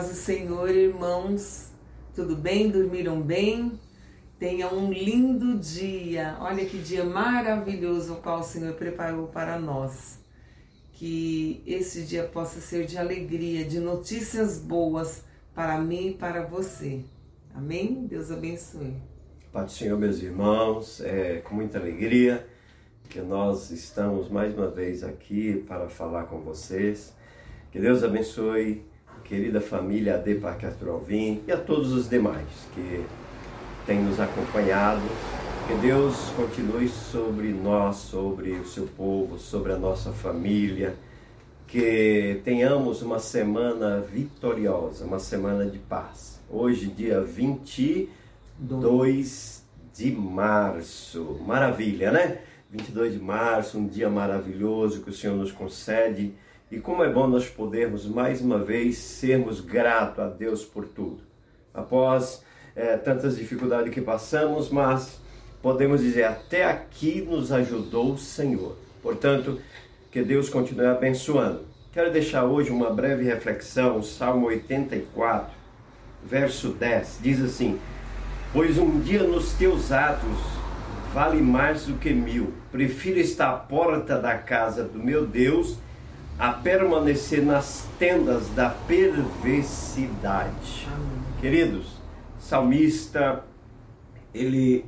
paz do Senhor, irmãos. Tudo bem? Dormiram bem? Tenha um lindo dia. Olha que dia maravilhoso o qual o Senhor preparou para nós. Que esse dia possa ser de alegria, de notícias boas para mim e para você. Amém? Deus abençoe. Pai do Senhor, meus irmãos, é com muita alegria que nós estamos mais uma vez aqui para falar com vocês. Que Deus abençoe querida família AD Parque e a todos os demais que têm nos acompanhado. Que Deus continue sobre nós, sobre o seu povo, sobre a nossa família. Que tenhamos uma semana vitoriosa, uma semana de paz. Hoje, dia 22 de março. Maravilha, né? 22 de março, um dia maravilhoso que o Senhor nos concede e como é bom nós podermos mais uma vez sermos gratos a Deus por tudo. Após é, tantas dificuldades que passamos, mas podemos dizer, até aqui nos ajudou o Senhor. Portanto, que Deus continue abençoando. Quero deixar hoje uma breve reflexão, Salmo 84, verso 10, diz assim: Pois um dia nos teus atos vale mais do que mil, prefiro estar à porta da casa do meu Deus a permanecer nas tendas da perversidade. Amém. Queridos, salmista, ele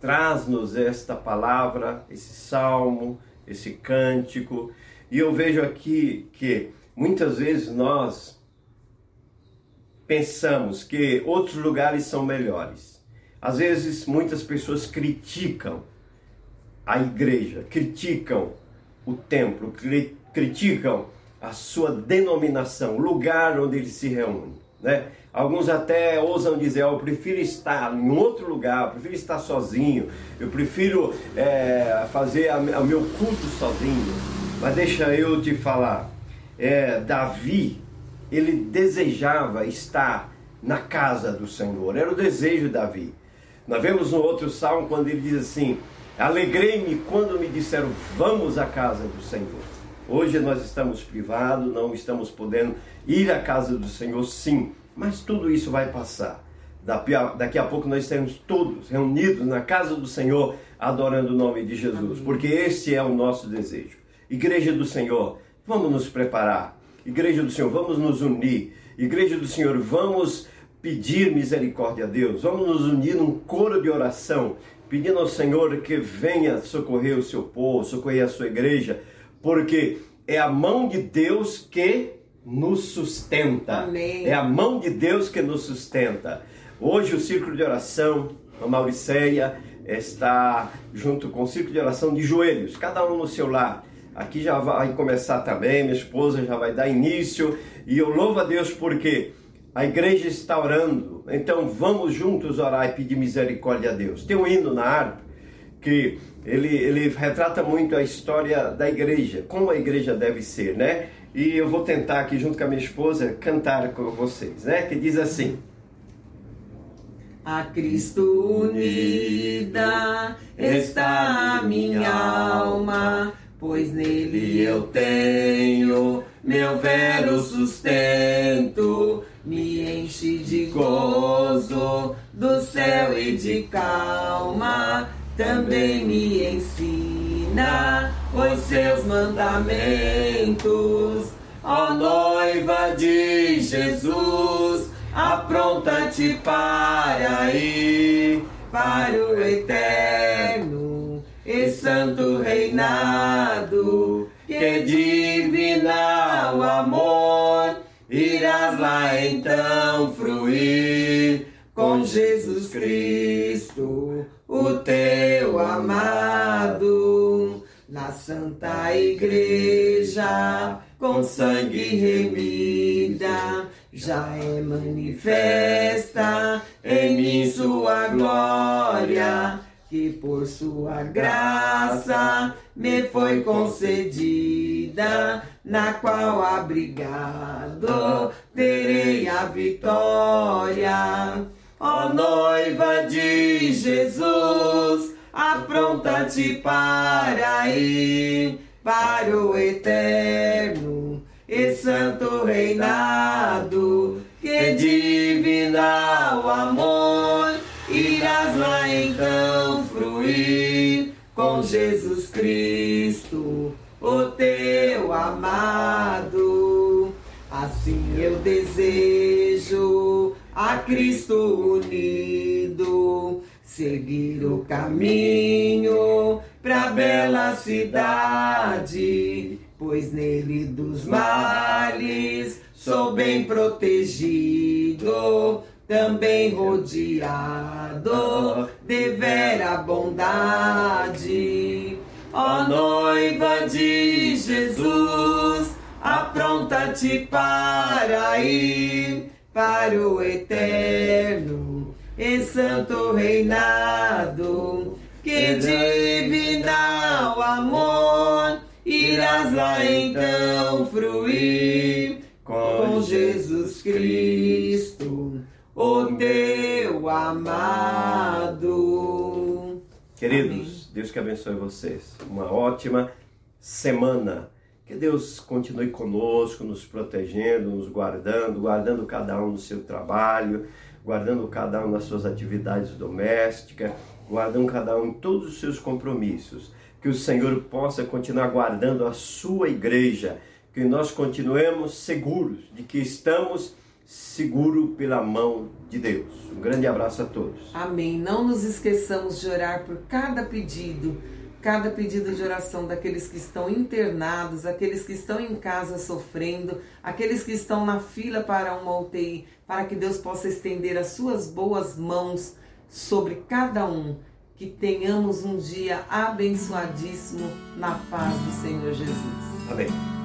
traz-nos esta palavra, esse salmo, esse cântico, e eu vejo aqui que muitas vezes nós pensamos que outros lugares são melhores. Às vezes muitas pessoas criticam a igreja, criticam o templo, criticam a sua denominação, o lugar onde ele se reúne. Né? Alguns até ousam dizer: oh, eu prefiro estar em outro lugar, eu prefiro estar sozinho, eu prefiro é, fazer o meu culto sozinho. Mas deixa eu te falar: é, Davi, ele desejava estar na casa do Senhor, era o desejo de Davi. Nós vemos no outro salmo quando ele diz assim: Alegrei-me quando me disseram, vamos à casa do Senhor. Hoje nós estamos privados, não estamos podendo ir à casa do Senhor, sim, mas tudo isso vai passar. Daqui a pouco nós estaremos todos reunidos na casa do Senhor, adorando o nome de Jesus, porque esse é o nosso desejo. Igreja do Senhor, vamos nos preparar. Igreja do Senhor, vamos nos unir. Igreja do Senhor, vamos pedir misericórdia a Deus. Vamos nos unir num coro de oração, pedindo ao Senhor que venha socorrer o seu povo, socorrer a sua igreja, porque é a mão de Deus que nos sustenta. Amém. É a mão de Deus que nos sustenta. Hoje o círculo de oração, a Mauriceia, está junto com o círculo de oração de joelhos, cada um no seu lar. Aqui já vai começar também, minha esposa já vai dar início e eu louvo a Deus porque a igreja está orando. Então vamos juntos orar e pedir misericórdia a Deus. Tem um hino na harpa que ele, ele retrata muito a história da igreja, como a igreja deve ser, né? E eu vou tentar aqui, junto com a minha esposa, cantar com vocês, né? Que diz assim. A Cristo unida está a minha alma, pois nele eu tenho meu vero sustento, me enche de gozo do céu e de calma também me ensina os seus mandamentos. Ó noiva de Jesus, apronta-te para ir para o eterno e santo reinado, que divina o amor, irás lá então fruir com Jesus Cristo, o teu amado, na Santa Igreja, com sangue remida, já é manifesta em mim sua glória, que por sua graça me foi concedida, na qual abrigado terei a vitória Ó oh, noiva de Jesus, apronta-te para ir para o eterno e santo reinado, é divinal amor, irás lá então fruir com Jesus Cristo, o teu amado. Assim eu desejo a Cristo unido, seguir o caminho pra bela cidade, pois nele dos males sou bem protegido, também rodeado de vera bondade. Ó noiva de Jesus, apronta-te para ir para o eterno e santo reinado, que divinal amor irás lá então fruir com Jesus Cristo, o teu amado. Queridos, Amém. Deus que abençoe vocês. Uma ótima semana. Que Deus continue conosco, nos protegendo, nos guardando, guardando cada um no seu trabalho, guardando cada um nas suas atividades domésticas, guardando cada um em todos os seus compromissos. Que o Senhor possa continuar guardando a sua igreja que nós continuemos seguros de que estamos seguros pela mão de Deus. Um grande abraço a todos. Amém. Não nos esqueçamos de orar por cada pedido, cada pedido de oração daqueles que estão internados, aqueles que estão em casa sofrendo, aqueles que estão na fila para uma UTI, para que Deus possa estender as suas boas mãos sobre cada um. Que tenhamos um dia abençoadíssimo na paz do Senhor Jesus. Amém.